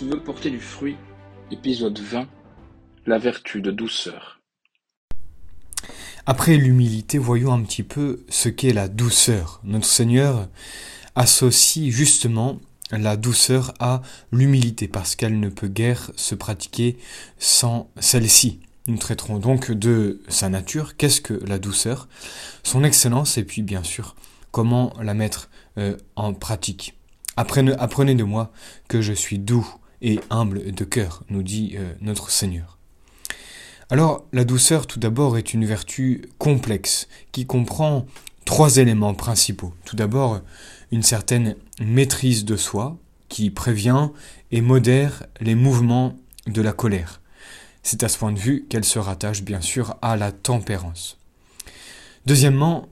tu veux porter du fruit, épisode 20, la vertu de douceur. Après l'humilité, voyons un petit peu ce qu'est la douceur. Notre Seigneur associe justement la douceur à l'humilité, parce qu'elle ne peut guère se pratiquer sans celle-ci. Nous traiterons donc de sa nature, qu'est-ce que la douceur, son excellence, et puis bien sûr comment la mettre euh, en pratique. Apprenez, apprenez, de moi que je suis doux et humble de cœur, nous dit euh, notre Seigneur. Alors la douceur tout d'abord est une vertu complexe qui comprend trois éléments principaux. Tout d'abord une certaine maîtrise de soi qui prévient et modère les mouvements de la colère. C'est à ce point de vue qu'elle se rattache bien sûr à la tempérance. Deuxièmement,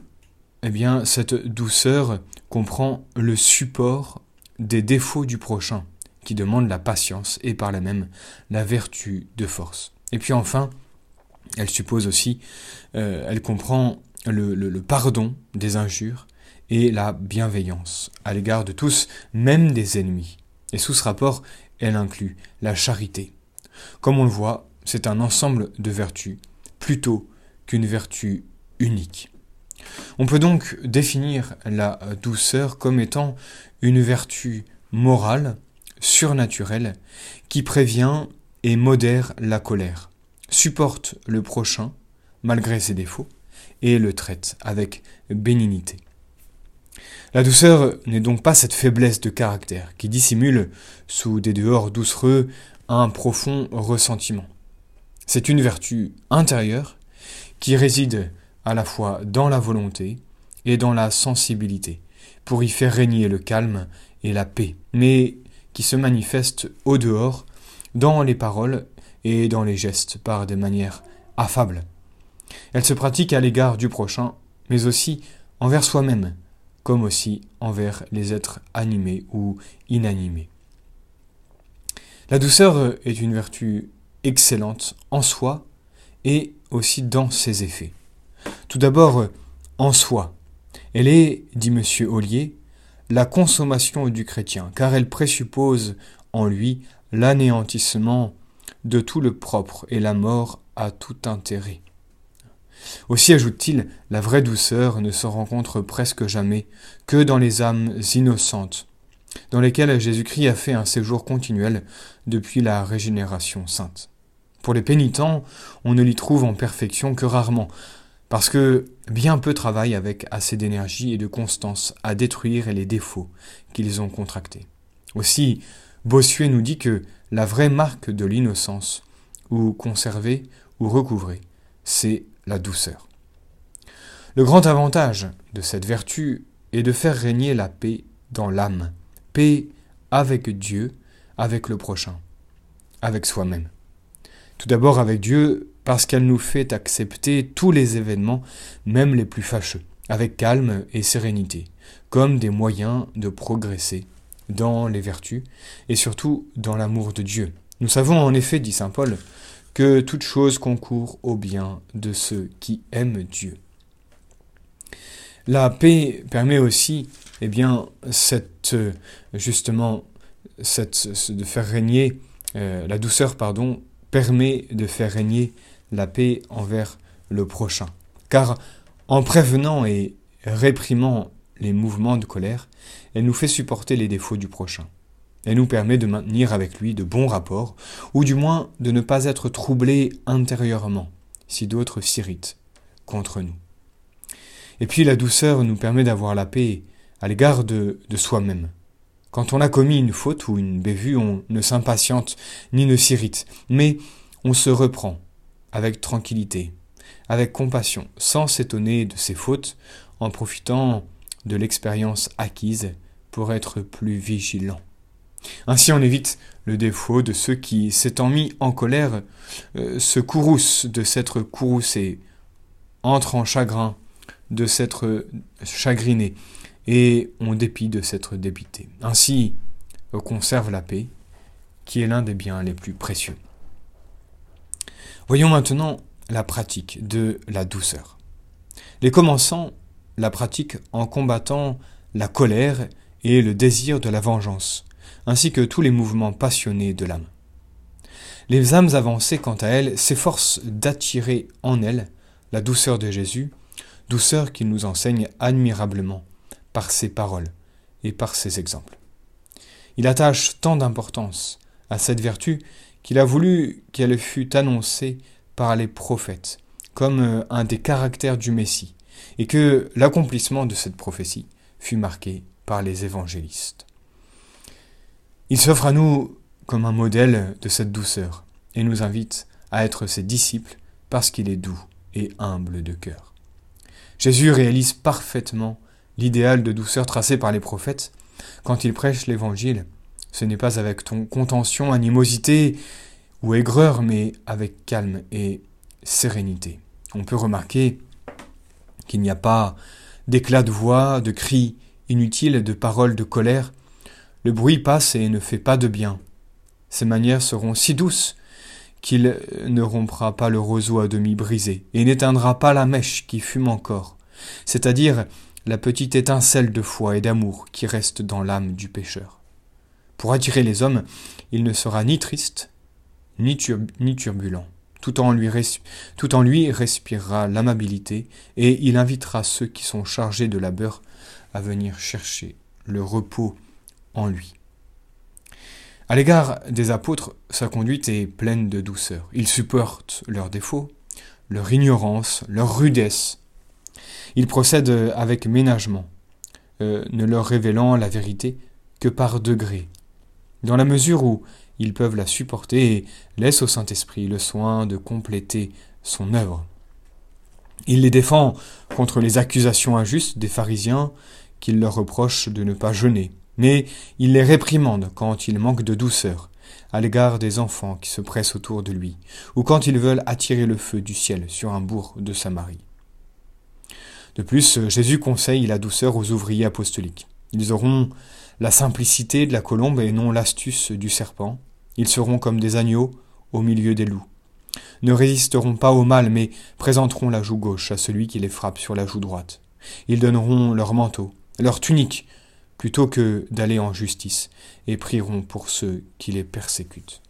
eh bien, cette douceur comprend le support des défauts du prochain, qui demande la patience et par là même la vertu de force. Et puis enfin, elle suppose aussi, euh, elle comprend le pardon des injures et la bienveillance à l'égard de tous, même des ennemis. Et sous ce rapport, elle inclut la charité. Comme on le voit, c'est un ensemble de vertus plutôt qu'une vertu unique. On peut donc définir la douceur comme étant une vertu morale, surnaturelle, qui prévient et modère la colère, supporte le prochain, malgré ses défauts, et le traite avec bénignité. La douceur n'est donc pas cette faiblesse de caractère qui dissimule, sous des dehors doucereux, un profond ressentiment. C'est une vertu intérieure qui réside à la fois dans la volonté et dans la sensibilité, pour y faire régner le calme et la paix, mais qui se manifeste au dehors, dans les paroles et dans les gestes, par des manières affables. Elle se pratique à l'égard du prochain, mais aussi envers soi-même, comme aussi envers les êtres animés ou inanimés. La douceur est une vertu excellente en soi et aussi dans ses effets. Tout d'abord, en soi. Elle est, dit M. Ollier, la consommation du chrétien, car elle présuppose en lui l'anéantissement de tout le propre et la mort à tout intérêt. Aussi ajoute-t-il, la vraie douceur ne se rencontre presque jamais que dans les âmes innocentes, dans lesquelles Jésus-Christ a fait un séjour continuel depuis la régénération sainte. Pour les pénitents, on ne l'y trouve en perfection que rarement, parce que bien peu travaillent avec assez d'énergie et de constance à détruire les défauts qu'ils ont contractés. Aussi, Bossuet nous dit que la vraie marque de l'innocence, ou conservée ou recouvrée, c'est la douceur. Le grand avantage de cette vertu est de faire régner la paix dans l'âme, paix avec Dieu, avec le prochain, avec soi-même. Tout d'abord avec Dieu parce qu'elle nous fait accepter tous les événements, même les plus fâcheux, avec calme et sérénité, comme des moyens de progresser dans les vertus et surtout dans l'amour de Dieu. Nous savons en effet, dit Saint Paul, que toute chose concourt au bien de ceux qui aiment Dieu. La paix permet aussi, eh bien, cette, justement, cette, de faire régner, euh, la douceur, pardon, permet de faire régner la paix envers le prochain. Car en prévenant et réprimant les mouvements de colère, elle nous fait supporter les défauts du prochain. Elle nous permet de maintenir avec lui de bons rapports, ou du moins de ne pas être troublés intérieurement, si d'autres s'irritent contre nous. Et puis la douceur nous permet d'avoir la paix à l'égard de, soi-même. Quand on a commis une faute ou une bévue, on ne s'impatiente ni ne s'irrite, mais on se reprend avec tranquillité, avec compassion, sans s'étonner de ses fautes, en profitant de l'expérience acquise pour être plus vigilant. Ainsi on évite le défaut de ceux qui, s'étant mis en colère, euh, se courroucent de s'être courroucés, entrent en chagrin de s'être chagrinés, et ont dépit de s'être dépités. Ainsi, on conserve la paix, qui est l'un des biens les plus précieux. Voyons maintenant la pratique de la douceur. Les commençants la pratiquent en combattant la colère et le désir de la vengeance, ainsi que tous les mouvements passionnés de l'âme. Les âmes avancées, quant à elles, s'efforcent d'attirer en elles la douceur de Jésus, douceur qu'il nous enseigne admirablement par ses paroles et par ses exemples. Il attache tant d'importance à cette vertu qu'il a voulu qu'elle fût annoncée par les prophètes comme euh, un des caractères du Messie, et que l'accomplissement de cette prophétie fut marqué par les évangélistes. Il s'offre à nous comme un modèle de cette douceur, et nous invite à être ses disciples parce qu'il est doux et humble de cœur. Jésus réalise parfaitement l'idéal de douceur tracé par les prophètes quand il prêche l'Évangile. Ce n'est pas avec ton contention, animosité ou aigreur, mais avec calme et sérénité. On peut remarquer qu'il n'y a pas d'éclat de voix, de cris inutiles, de paroles de colère. Le bruit passe et ne fait pas de bien. Ses manières seront si douces qu'il ne rompra pas le roseau à demi brisé, et n'éteindra pas la mèche qui fume encore, c'est-à-dire la petite étincelle de foi et d'amour qui reste dans l'âme du pécheur. Pour attirer les hommes, il ne sera ni triste, ni, turbulent. Tout en, lui tout en lui respirera l'amabilité, et il invitera ceux qui sont chargés de labeur à venir chercher le repos en lui. À l'égard des apôtres, sa conduite est pleine de douceur. Il supporte leurs défauts, leur ignorance, leur rudesse. Il procède avec ménagement, euh, ne leur révélant la vérité que par degrés, dans la mesure où ils peuvent la supporter et laissent au Saint-Esprit le soin de compléter son œuvre. Il les défend contre les accusations injustes des pharisiens qu'il leur reproche de ne pas jeûner, mais il les réprimande quand ils manquent de douceur à l'égard des enfants qui se pressent autour de lui, ou quand ils veulent attirer le feu du ciel sur un bourg de Samarie. De plus, Jésus conseille la douceur aux ouvriers apostoliques. Ils auront la simplicité de la colombe et non l'astuce du serpent. Ils seront comme des agneaux au milieu des loups. Ne résisteront pas au mal, mais présenteront la joue gauche à celui qui les frappe sur la joue droite. Ils donneront leur manteau, leur tunique plutôt que d'aller en justice, et prieront pour ceux qui les persécutent.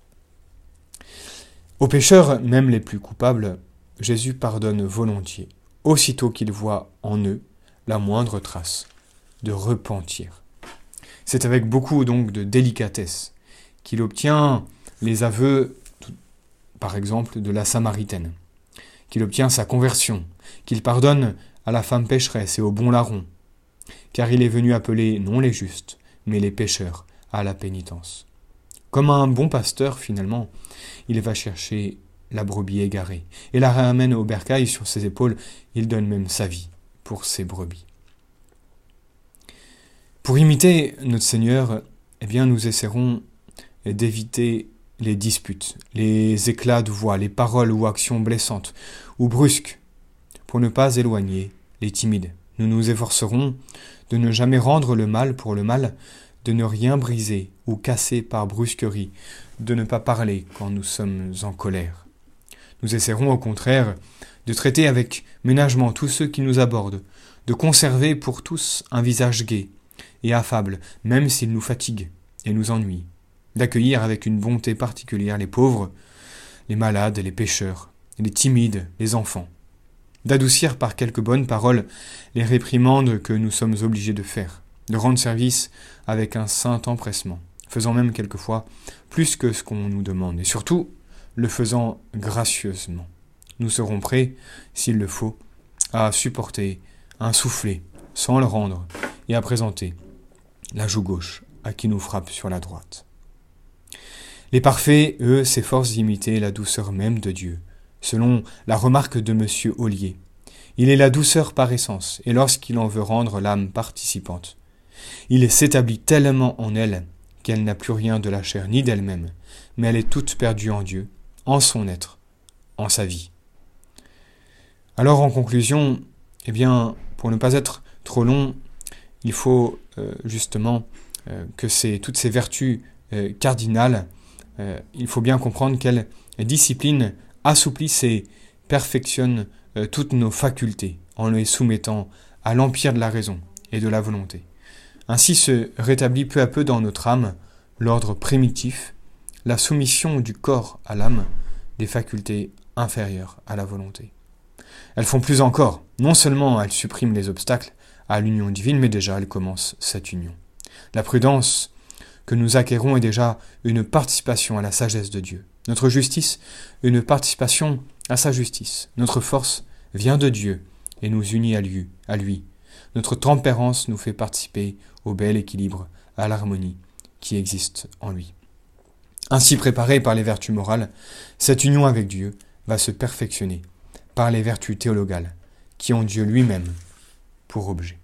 Aux pécheurs, même les plus coupables, Jésus pardonne volontiers, aussitôt qu'il voit en eux la moindre trace de repentir. C'est avec beaucoup donc de délicatesse qu'il obtient les aveux, par exemple, de la Samaritaine, qu'il obtient sa conversion, qu'il pardonne à la femme pécheresse et au bon larron, car il est venu appeler non les justes, mais les pécheurs à la pénitence. Comme un bon pasteur, finalement, il va chercher la brebis égarée, et la ramène au bercail sur ses épaules, il donne même sa vie pour ses brebis. Pour imiter notre Seigneur, eh bien, nous essaierons d'éviter les disputes, les éclats de voix, les paroles ou actions blessantes ou brusques, pour ne pas éloigner les timides. Nous nous efforcerons de ne jamais rendre le mal pour le mal, de ne rien briser ou casser par brusquerie, de ne pas parler quand nous sommes en colère. Nous essaierons au contraire de traiter avec ménagement tous ceux qui nous abordent, de conserver pour tous un visage gai et affable, même s'il nous fatigue et nous ennuie, d'accueillir avec une bonté particulière les pauvres, les malades, les pécheurs, les timides, les enfants, d'adoucir par quelques bonnes paroles les réprimandes que nous sommes obligés de faire, de rendre service avec un saint empressement, faisant même quelquefois plus que ce qu'on nous demande, et surtout le faisant gracieusement. Nous serons prêts, s'il le faut, à supporter un soufflet sans le rendre, et à présenter la joue gauche à qui nous frappe sur la droite. Les parfaits, eux, s'efforcent d'imiter la douceur même de Dieu, selon la remarque de M. Ollier. Il est la douceur par essence, et lorsqu'il en veut rendre l'âme participante, il s'établit tellement en elle qu'elle n'a plus rien de la chair ni d'elle-même, mais elle est toute perdue en Dieu, en son être, en sa vie. Alors en conclusion, eh bien, pour ne pas être trop long, il faut euh, justement euh, que c'est toutes ces vertus euh, cardinales, il faut bien comprendre quelle discipline assouplissent et perfectionnent toutes nos facultés en les soumettant à l'empire de la raison et de la volonté. Ainsi se rétablit peu à peu dans notre âme l'ordre primitif, la soumission du corps à l'âme, des facultés inférieures à la volonté. Elles font plus encore. Non seulement elles suppriment les obstacles à l'union divine, mais déjà elles commencent cette union. La prudence que nous acquérons est déjà une participation à la sagesse de Dieu. Notre justice, une participation à sa justice. Notre force vient de Dieu et nous unit à lui. À lui. Notre tempérance nous fait participer au bel équilibre, à l'harmonie qui existe en lui. Ainsi préparée par les vertus morales, cette union avec Dieu va se perfectionner par les vertus théologales qui ont Dieu lui-même pour objet.